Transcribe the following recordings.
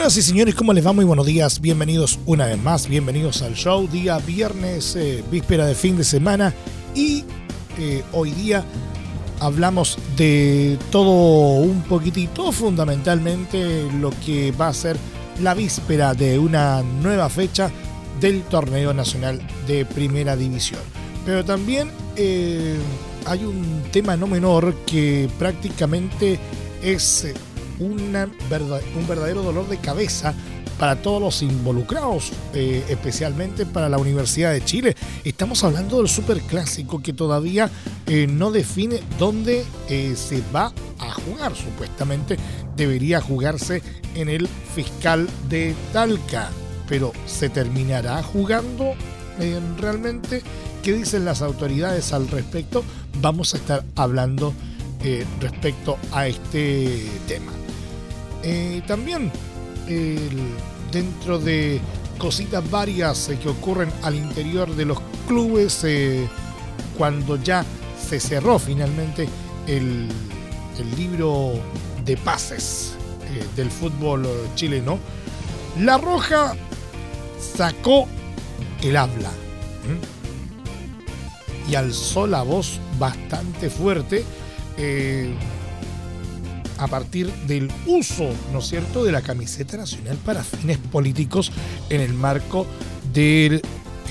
Señoras y señores, ¿cómo les va? Muy buenos días, bienvenidos una vez más, bienvenidos al show, día viernes, eh, víspera de fin de semana y eh, hoy día hablamos de todo un poquitito, fundamentalmente lo que va a ser la víspera de una nueva fecha del torneo nacional de primera división. Pero también eh, hay un tema no menor que prácticamente es un verdadero dolor de cabeza para todos los involucrados, eh, especialmente para la Universidad de Chile. Estamos hablando del superclásico que todavía eh, no define dónde se va a jugar. Supuestamente debería jugarse en el fiscal de Talca, pero ¿se terminará jugando realmente? ¿Qué dicen las autoridades al respecto? Vamos a estar hablando eh, respecto a este tema. Eh, también dentro de cositas varias eh, que ocurren al interior de los clubes, cuando ya se cerró finalmente el, el libro de pases del fútbol chileno, La Roja sacó el habla y alzó la voz bastante fuerte eh, a partir del uso, ¿no es cierto?, de la camiseta nacional para fines políticos en el marco del,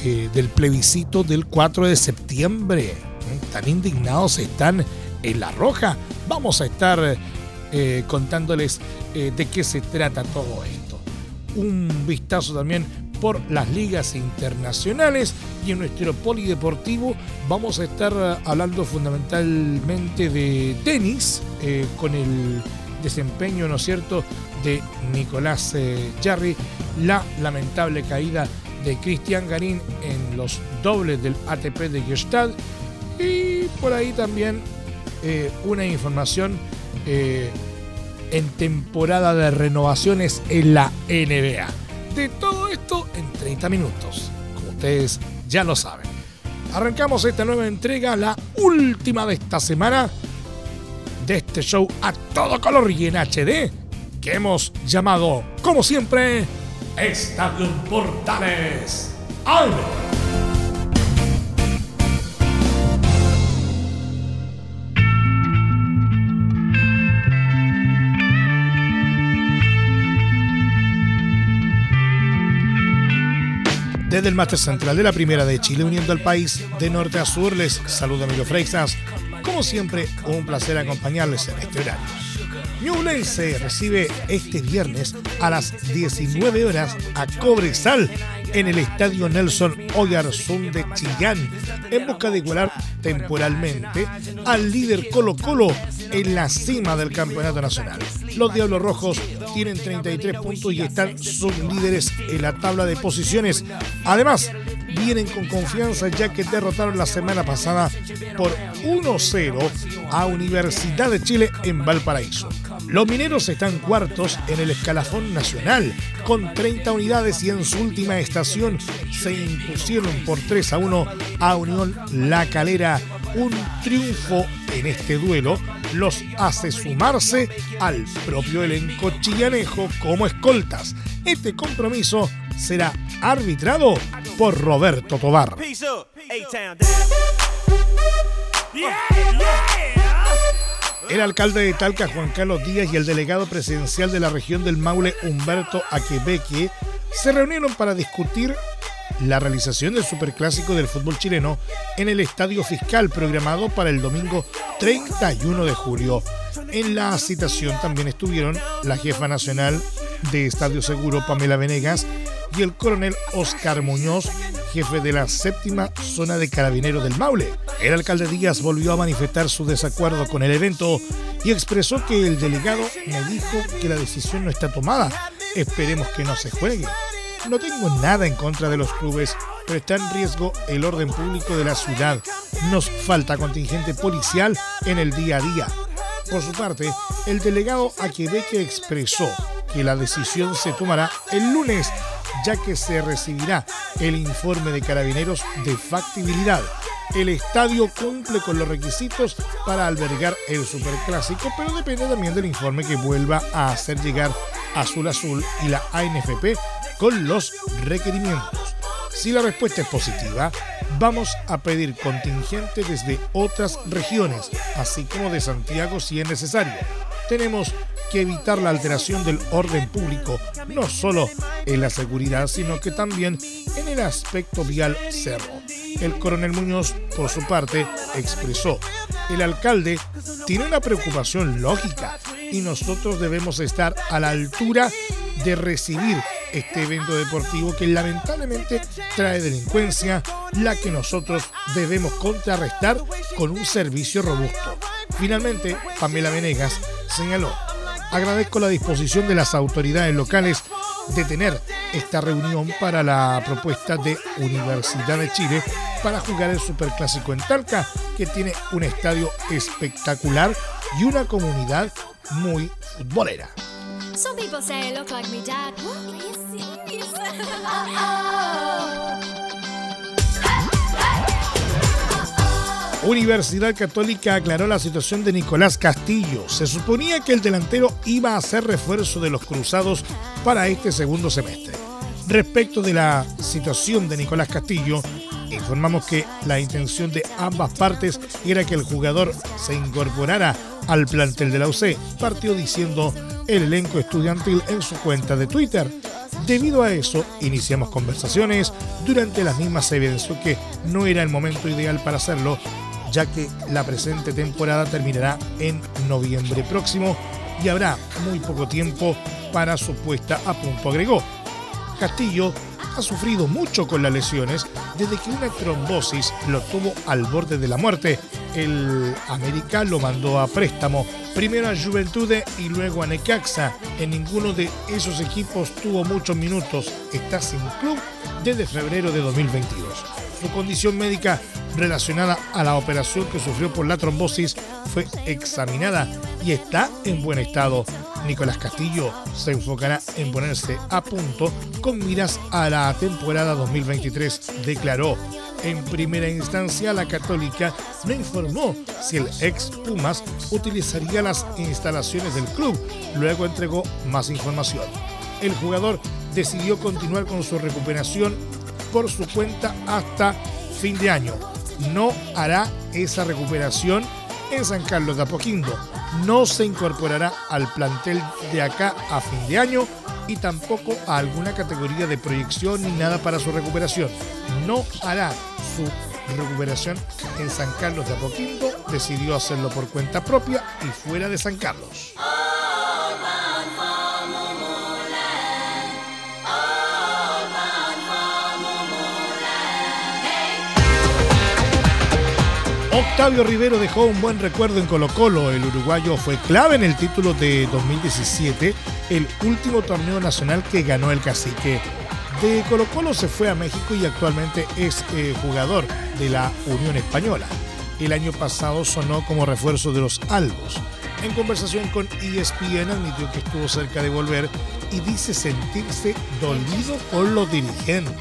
eh, del plebiscito del 4 de septiembre. Tan indignados están en La Roja. Vamos a estar eh, contándoles de qué se trata todo esto. Un vistazo también por las ligas internacionales. Y en nuestro polideportivo vamos a estar eh, hablando fundamentalmente de tenis eh, con el desempeño, ¿no es cierto?, de Nicolás eh, Jarry, la lamentable caída de Cristian Garín en los dobles del ATP de Gestalt y por ahí también una información en temporada de renovaciones en la NBA todo esto en 30 minutos, como ustedes ya lo saben. Arrancamos esta nueva entrega, la última de esta semana, de este show a todo color y en HD, que hemos llamado, como siempre, Estadio Portales. ¡Al! Desde el máster central de la Primera de Chile, uniendo al país de norte a sur, les saluda Emilio Freixas. Como siempre, un placer acompañarles en este horario. Ñublense recibe este viernes a las 19 horas a Cobresal en el estadio Nelson Oyarzún de Chillán en busca de igualar temporalmente al líder Colo Colo en la cima del campeonato nacional. Los Diablos Rojos tienen 33 puntos y están líderes en la tabla de posiciones. Además, vienen con confianza ya que derrotaron la semana pasada por 1-0 a Universidad de Chile en Valparaíso. Los mineros están cuartos en el escalafón nacional con 30 unidades y en su última estación se impusieron por 3 a 1 a Unión La Calera. Un triunfo en este duelo. Los hace sumarse al propio elenco chillanejo como escoltas. Este compromiso será arbitrado por Roberto Tobar. El alcalde de Talca, Juan Carlos Díaz, y el delegado presidencial de la región del Maule, Humberto Aquebeque, se reunieron para discutir la realización del Superclásico del fútbol chileno en el Estadio Fiscal programado para el domingo 31 de julio. En la citación también estuvieron la jefa nacional de Estadio Seguro, Pamela Venegas, y el coronel Oscar Muñoz, jefe de la séptima zona de carabineros del Maule. El alcalde Díaz volvió a manifestar su desacuerdo con el evento y expresó que el delegado me dijo que la decisión no está tomada. Esperemos que no se juegue. No tengo nada en contra de los clubes, pero está en riesgo el orden público de la ciudad. Nos falta contingente policial en el día a día. Por su parte, el delegado Aquebeque expresó que la decisión se tomará el lunes, ya que se recibirá el informe de carabineros de factibilidad. El estadio cumple con los requisitos para albergar el superclásico, pero depende también del informe que vuelva a hacer llegar Azul Azul y la ANFP con los requerimientos. Si la respuesta es positiva, vamos a pedir contingente desde otras regiones, así como de Santiago si es necesario. Tenemos que evitar la alteración del orden público, no solo en la seguridad, sino que también en el aspecto vial cerro. El coronel Muñoz, por su parte, expresó, el alcalde tiene una preocupación lógica y nosotros debemos estar a la altura de recibir este evento deportivo que lamentablemente trae delincuencia, la que nosotros debemos contrarrestar con un servicio robusto. Finalmente, Pamela Venegas señaló, agradezco la disposición de las autoridades locales de tener esta reunión para la propuesta de Universidad de Chile para jugar el Superclásico en Talca, que tiene un estadio espectacular y una comunidad muy futbolera. Universidad Católica aclaró la situación de Nicolás Castillo. Se suponía que el delantero iba a ser refuerzo de los cruzados para este segundo semestre. Respecto de la situación de Nicolás Castillo, informamos que la intención de ambas partes era que el jugador se incorporara al plantel de la UC, partió diciendo el elenco estudiantil en su cuenta de Twitter. Debido a eso, iniciamos conversaciones, durante las mismas se evidenció que no era el momento ideal para hacerlo, ya que la presente temporada terminará en noviembre próximo y habrá muy poco tiempo para su puesta a punto, agregó. Castillo ha sufrido mucho con las lesiones desde que una trombosis lo tuvo al borde de la muerte. El América lo mandó a préstamo, primero a Juventude y luego a Necaxa. En ninguno de esos equipos tuvo muchos minutos. Está sin club desde febrero de 2022. Su condición médica relacionada a la operación que sufrió por la trombosis fue examinada y está en buen estado. Nicolás Castillo se enfocará en ponerse a punto con miras a la temporada 2023, declaró. En primera instancia, la Católica no informó si el ex Pumas utilizaría las instalaciones del club. Luego entregó más información. El jugador decidió continuar con su recuperación por su cuenta hasta fin de año. No hará esa recuperación en San Carlos de Apoquindo. No se incorporará al plantel de acá a fin de año y tampoco a alguna categoría de proyección ni nada para su recuperación. No hará su recuperación en San Carlos de Apoquindo. Decidió hacerlo por cuenta propia y fuera de San Carlos. Octavio Rivero dejó un buen recuerdo en Colo Colo. El uruguayo fue clave en el título de 2017, el último torneo nacional que ganó el cacique. De Colo Colo se fue a México y actualmente es eh, jugador de la Unión Española. El año pasado sonó como refuerzo de los Albos. En conversación con ESPN admitió que estuvo cerca de volver y dice sentirse dolido por los dirigentes.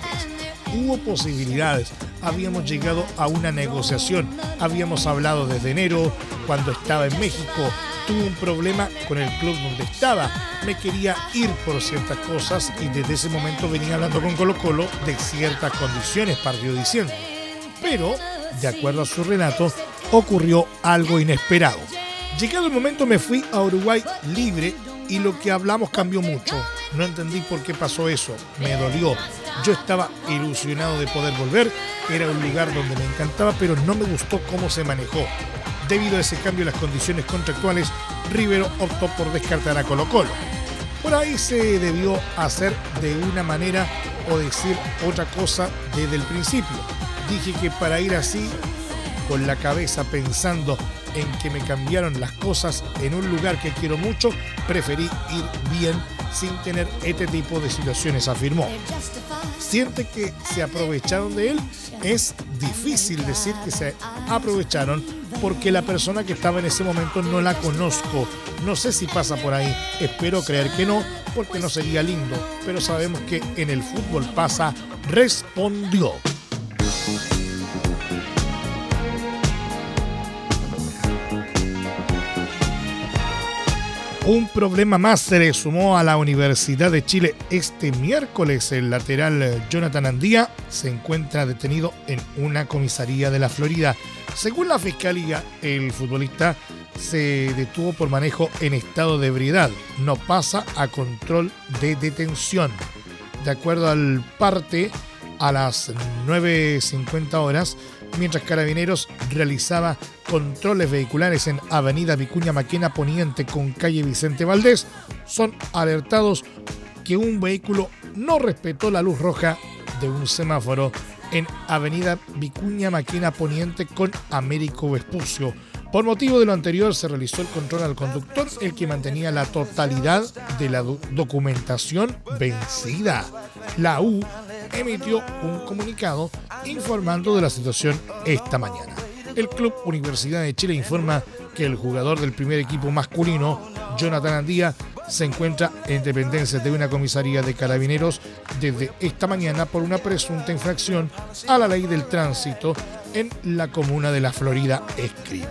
Hubo posibilidades, habíamos llegado a una negociación. Habíamos hablado desde enero, cuando estaba en México. Tuve un problema con el club donde estaba. Me quería ir por ciertas cosas y desde ese momento venía hablando con Colo Colo de ciertas condiciones, partió diciendo. Pero, de acuerdo a su relato, ocurrió algo inesperado. Llegado el momento me fui a Uruguay libre y lo que hablamos cambió mucho. No entendí por qué pasó eso. Me dolió. Yo estaba ilusionado de poder volver. Era un lugar donde me encantaba, pero no me gustó cómo se manejó. Debido a ese cambio en las condiciones contractuales, Rivero optó por descartar a Colo Colo. Por ahí se debió hacer de una manera o decir otra cosa desde el principio. Dije que para ir así, con la cabeza pensando en que me cambiaron las cosas en un lugar que quiero mucho, preferí ir bien sin tener este tipo de situaciones, afirmó. Siente que se aprovecharon de él. Es difícil decir que se aprovecharon porque la persona que estaba en ese momento no la conozco. No sé si pasa por ahí. Espero creer que no, porque no sería lindo. Pero sabemos que en el fútbol pasa, respondió. Un problema más se le sumó a la Universidad de Chile este miércoles. El lateral Jonathan Andía se encuentra detenido en una comisaría de la Florida. Según la fiscalía, el futbolista se detuvo por manejo en estado de ebriedad. No pasa a control de detención. De acuerdo al parte, a las 9.50 horas, mientras Carabineros realizaba controles vehiculares en Avenida Vicuña Maquena Poniente con calle Vicente Valdés, son alertados que un vehículo no respetó la luz roja de un semáforo en Avenida Vicuña Maquena Poniente con Américo Vespucio. Por motivo de lo anterior se realizó el control al conductor, el que mantenía la totalidad de la documentación vencida. La U emitió un comunicado informando de la situación esta mañana. El Club Universidad de Chile informa que el jugador del primer equipo masculino, Jonathan Andía, se encuentra en dependencia de una comisaría de carabineros desde esta mañana por una presunta infracción a la ley del tránsito en la comuna de la Florida, escriben.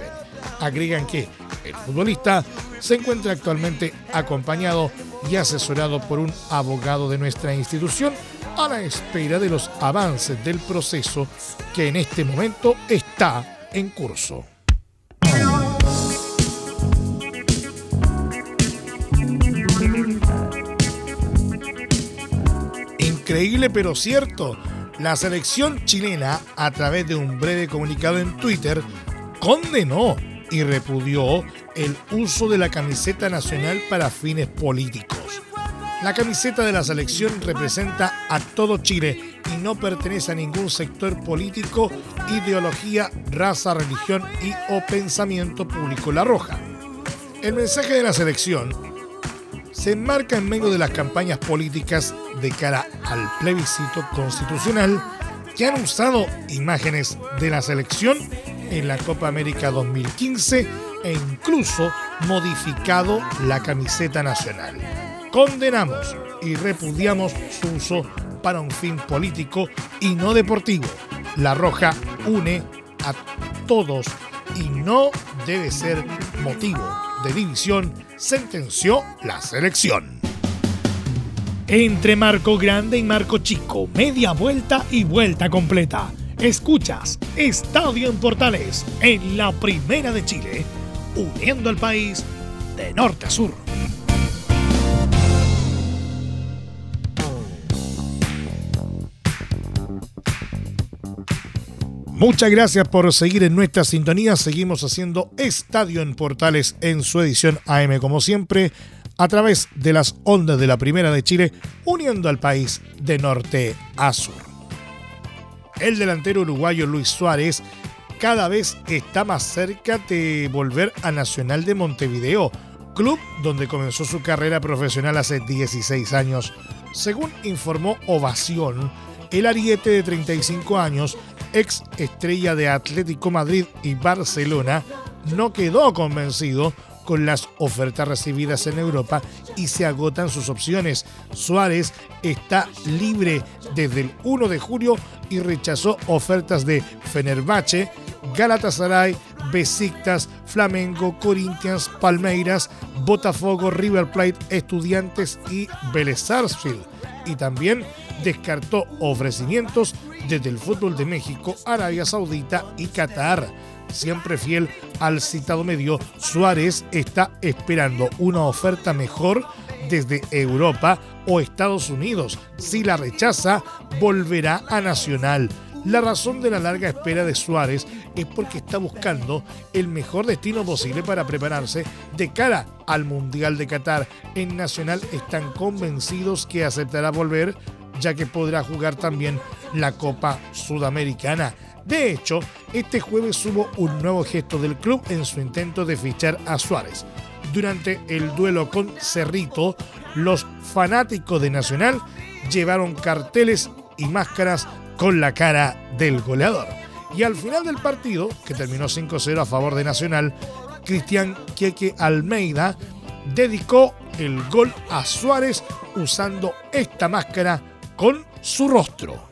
Agregan que el futbolista se encuentra actualmente acompañado y asesorado por un abogado de nuestra institución a la espera de los avances del proceso que en este momento está en curso. Increíble pero cierto, la selección chilena, a través de un breve comunicado en Twitter, condenó y repudió el uso de la camiseta nacional para fines políticos. La camiseta de la selección representa a todo Chile y no pertenece a ningún sector político, ideología, raza, religión y o pensamiento público. La roja. El mensaje de la selección se enmarca en medio de las campañas políticas de cara al plebiscito constitucional que han usado imágenes de la selección en la Copa América 2015 e incluso modificado la camiseta nacional. Condenamos y repudiamos su uso para un fin político y no deportivo. La Roja une a todos y no debe ser motivo de división, sentenció la selección. Entre Marco Grande y Marco Chico, media vuelta y vuelta completa. Escuchas Estadio en Portales en la Primera de Chile, uniendo al país de norte a sur. Muchas gracias por seguir en nuestra sintonía. Seguimos haciendo Estadio en Portales en su edición AM, como siempre, a través de las ondas de la Primera de Chile, uniendo al país de norte a sur. El delantero uruguayo Luis Suárez cada vez está más cerca de volver a Nacional de Montevideo, club donde comenzó su carrera profesional hace 16 años. Según informó Ovación, el ariete de 35 años ex estrella de Atlético Madrid y Barcelona, no quedó convencido con las ofertas recibidas en Europa y se agotan sus opciones. Suárez está libre desde el 1 de julio y rechazó ofertas de Fenerbahce, Galatasaray, Besiktas, Flamengo, Corinthians, Palmeiras, Botafogo, River Plate, Estudiantes y Vélez Sarsfield. Y también descartó ofrecimientos desde el fútbol de México, Arabia Saudita y Qatar. Siempre fiel al citado medio, Suárez está esperando una oferta mejor desde Europa o Estados Unidos. Si la rechaza, volverá a Nacional. La razón de la larga espera de Suárez es porque está buscando el mejor destino posible para prepararse de cara al Mundial de Qatar. En Nacional están convencidos que aceptará volver ya que podrá jugar también la Copa Sudamericana. De hecho, este jueves hubo un nuevo gesto del club en su intento de fichar a Suárez. Durante el duelo con Cerrito, los fanáticos de Nacional llevaron carteles y máscaras con la cara del goleador. Y al final del partido, que terminó 5-0 a favor de Nacional, Cristian Queque Almeida dedicó el gol a Suárez usando esta máscara con su rostro.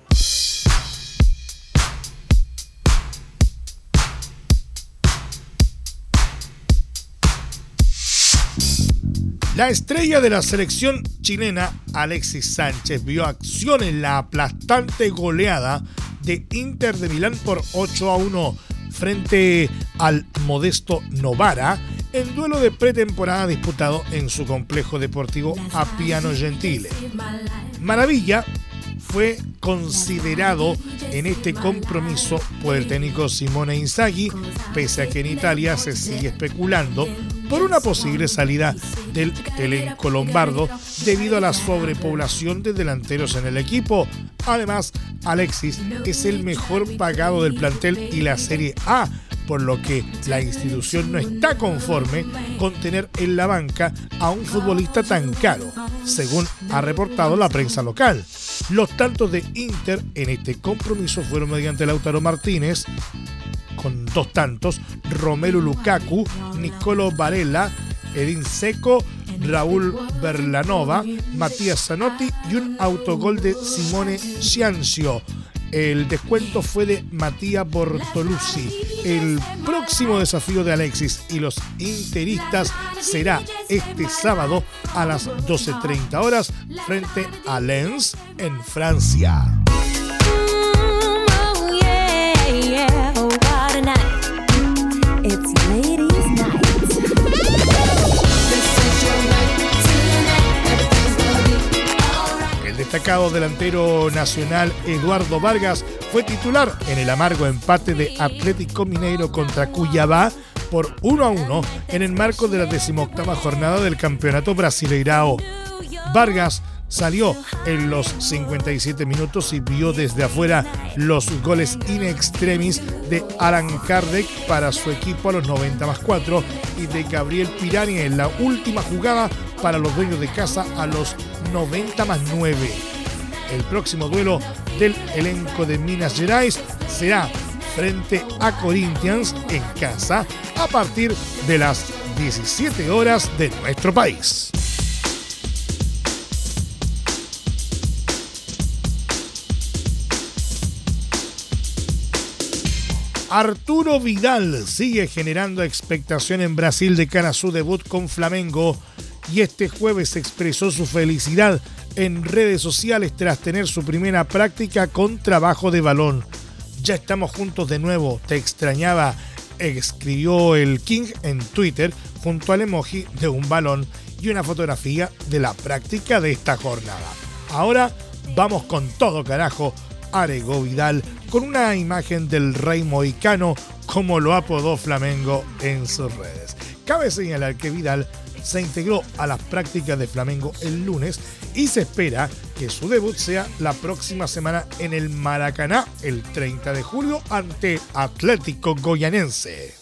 La estrella de la selección chilena, Alexis Sánchez, vio acción en la aplastante goleada de Inter de Milán por 8 a 1 frente al modesto Novara en duelo de pretemporada disputado en su complejo deportivo Appiano Gentile. Maravilla fue considerado en este compromiso por el técnico Simone Inzaghi, pese a que en Italia se sigue especulando por una posible salida del elenco lombardo debido a la sobrepoblación de delanteros en el equipo. Además, Alexis es el mejor pagado del plantel y la Serie A, por lo que la institución no está conforme con tener en la banca a un futbolista tan caro, según ha reportado la prensa local. Los tantos de Inter en este compromiso fueron mediante Lautaro Martínez, con dos tantos, Romelu Lukaku, Nicolo Varela, Edin Seco, Raúl Berlanova, Matías Zanotti y un autogol de Simone Ciancio. El descuento fue de Matías Bortoluzzi. El próximo desafío de Alexis y los interistas será este sábado a las 12.30 horas frente a Lens en Francia. Destacado delantero nacional Eduardo Vargas fue titular en el amargo empate de Atlético Mineiro contra Cuyabá por 1 a 1 en el marco de la decimoctava jornada del Campeonato Brasileirao. Vargas salió en los 57 minutos y vio desde afuera los goles in extremis de Alan Kardec para su equipo a los 90 más 4 y de Gabriel Pirani en la última jugada para los dueños de casa a los 90 más 9. El próximo duelo del elenco de Minas Gerais será frente a Corinthians en casa a partir de las 17 horas de nuestro país. Arturo Vidal sigue generando expectación en Brasil de cara a su debut con Flamengo y este jueves expresó su felicidad en redes sociales tras tener su primera práctica con trabajo de balón. Ya estamos juntos de nuevo, te extrañaba, escribió el King en Twitter junto al emoji de un balón y una fotografía de la práctica de esta jornada. Ahora vamos con todo carajo Arego Vidal con una imagen del rey mohicano como lo apodó Flamengo en sus redes. Cabe señalar que Vidal se integró a las prácticas de Flamengo el lunes y se espera que su debut sea la próxima semana en el Maracaná el 30 de julio ante Atlético Goyanense.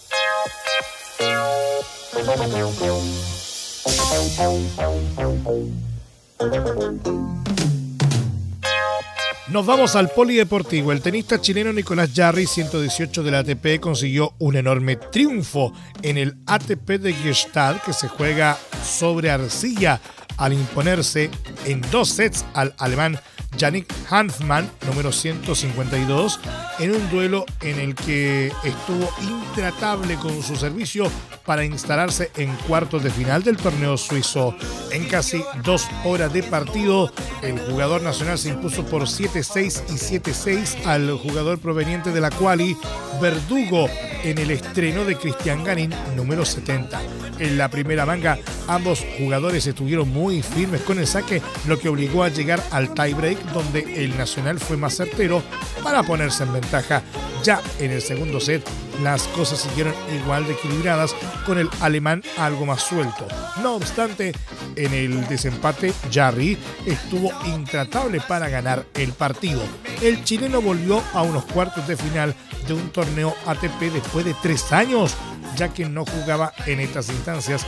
Nos vamos al polideportivo. El tenista chileno Nicolás Jarry, 118 del ATP, consiguió un enorme triunfo en el ATP de Gestalt que se juega sobre arcilla al imponerse en dos sets al alemán Yannick Hanfmann, número 152, en un duelo en el que estuvo intratable con su servicio para instalarse en cuartos de final del torneo suizo. En casi dos horas de partido, el jugador nacional se impuso por 7-6 y 7-6 al jugador proveniente de la Quali, Verdugo, en el estreno de Cristian Ganin, número 70. En la primera manga, ambos jugadores estuvieron muy firmes con el saque, lo que obligó a llegar al tiebreak donde el Nacional fue más certero para ponerse en ventaja Ya en el segundo set, las cosas siguieron igual de equilibradas, con el alemán algo más suelto. No obstante, en el desempate, Jarry estuvo intratable para ganar el partido. El chileno volvió a unos cuartos de final de un torneo ATP después de tres años, ya que no jugaba en estas instancias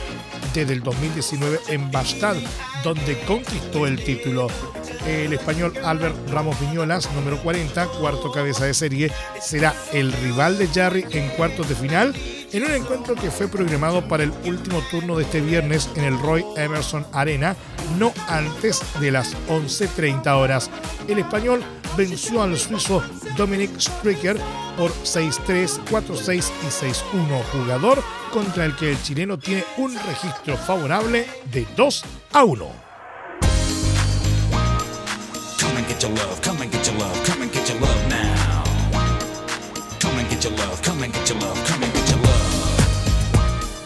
desde el 2019 en Bastad, donde conquistó el título. El español Albert Ramos Viñolas, número 40, cuarto cabeza de serie, será el rival de Jarry en cuartos de final en un encuentro que fue programado para el último turno de este viernes en el Roy Emerson Arena, no antes de las 11.30 horas. El español venció al suizo Dominic Stricker por 6-3, 4-6 y 6-1, jugador contra el que el chileno tiene un registro favorable de 2 a 1.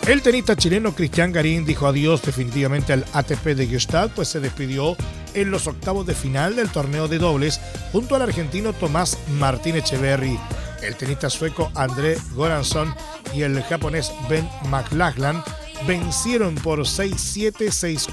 El tenista chileno Cristian Garín dijo adiós definitivamente al ATP de Gestalt, pues se despidió en los octavos de final del torneo de dobles junto al argentino Tomás Martín Echeverry. El tenista sueco André Goranson y el japonés Ben McLachlan vencieron por 6-7,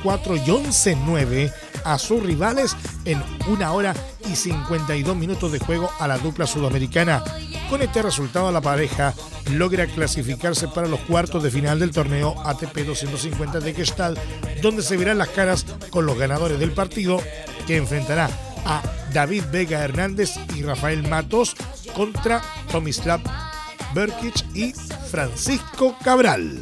6-4 y 11-9 a sus rivales en una hora y 52 minutos de juego a la dupla sudamericana. Con este resultado la pareja logra clasificarse para los cuartos de final del torneo ATP 250 de Gestalt, donde se verán las caras con los ganadores del partido que enfrentará a David Vega Hernández y Rafael Matos contra Tomislav Berkic y Francisco Cabral.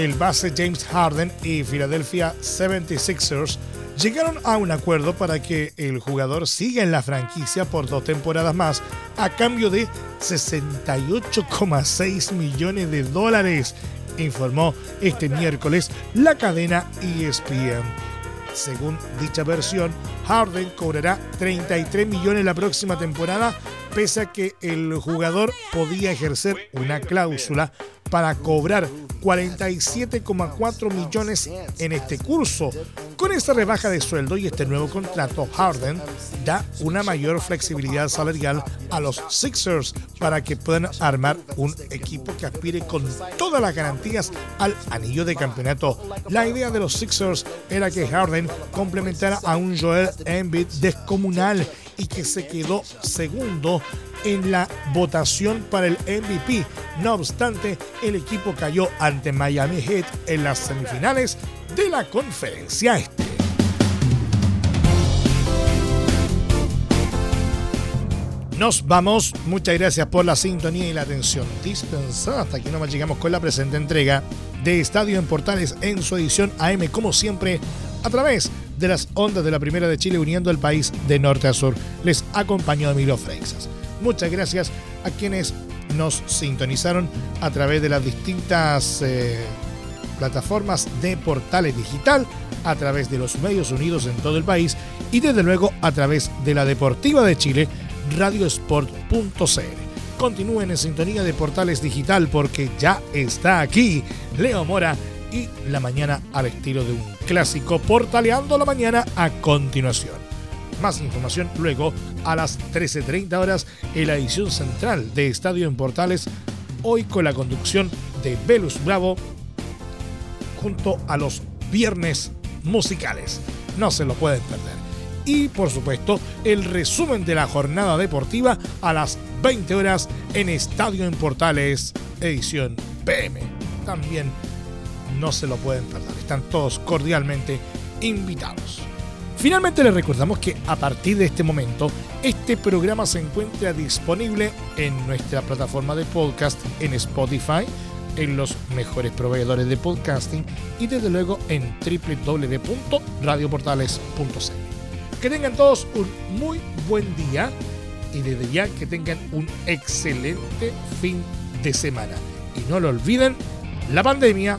El base James Harden y Philadelphia 76ers llegaron a un acuerdo para que el jugador siga en la franquicia por dos temporadas más a cambio de 68,6 millones de dólares, informó este miércoles la cadena ESPN. Según dicha versión, Harden cobrará 33 millones la próxima temporada, pese a que el jugador podía ejercer una cláusula para cobrar 47,4 millones en este curso. Con esta rebaja de sueldo y este nuevo contrato, Harden da una mayor flexibilidad salarial a los Sixers para que puedan armar un equipo que aspire con todas las garantías al anillo de campeonato. La idea de los Sixers era que Harden complementara a un Joel Embiid descomunal y que se quedó segundo en la votación para el MVP. No obstante, el equipo cayó ante Miami Heat en las semifinales de la conferencia este. Nos vamos. Muchas gracias por la sintonía y la atención dispensada. Hasta aquí nomás llegamos con la presente entrega de Estadio en Portales en su edición AM, como siempre, a través de las ondas de la Primera de Chile uniendo el país de norte a sur. Les acompañó Emilio Freixas. Muchas gracias a quienes nos sintonizaron a través de las distintas eh, plataformas de portales digital, a través de los medios unidos en todo el país y desde luego a través de la Deportiva de Chile, radiosport.cl. Continúen en sintonía de Portales Digital porque ya está aquí Leo Mora y la mañana al estilo de un clásico, portaleando la mañana a continuación. Más información luego a las 13.30 horas en la edición central de Estadio en Portales, hoy con la conducción de Velus Bravo junto a los viernes musicales. No se lo pueden perder. Y por supuesto, el resumen de la jornada deportiva a las 20 horas en Estadio en Portales, edición PM. También no se lo pueden perder. Están todos cordialmente invitados. Finalmente les recordamos que a partir de este momento este programa se encuentra disponible en nuestra plataforma de podcast en Spotify, en los mejores proveedores de podcasting y desde luego en www.radioportales.cl. Que tengan todos un muy buen día y desde ya que tengan un excelente fin de semana. Y no lo olviden, la pandemia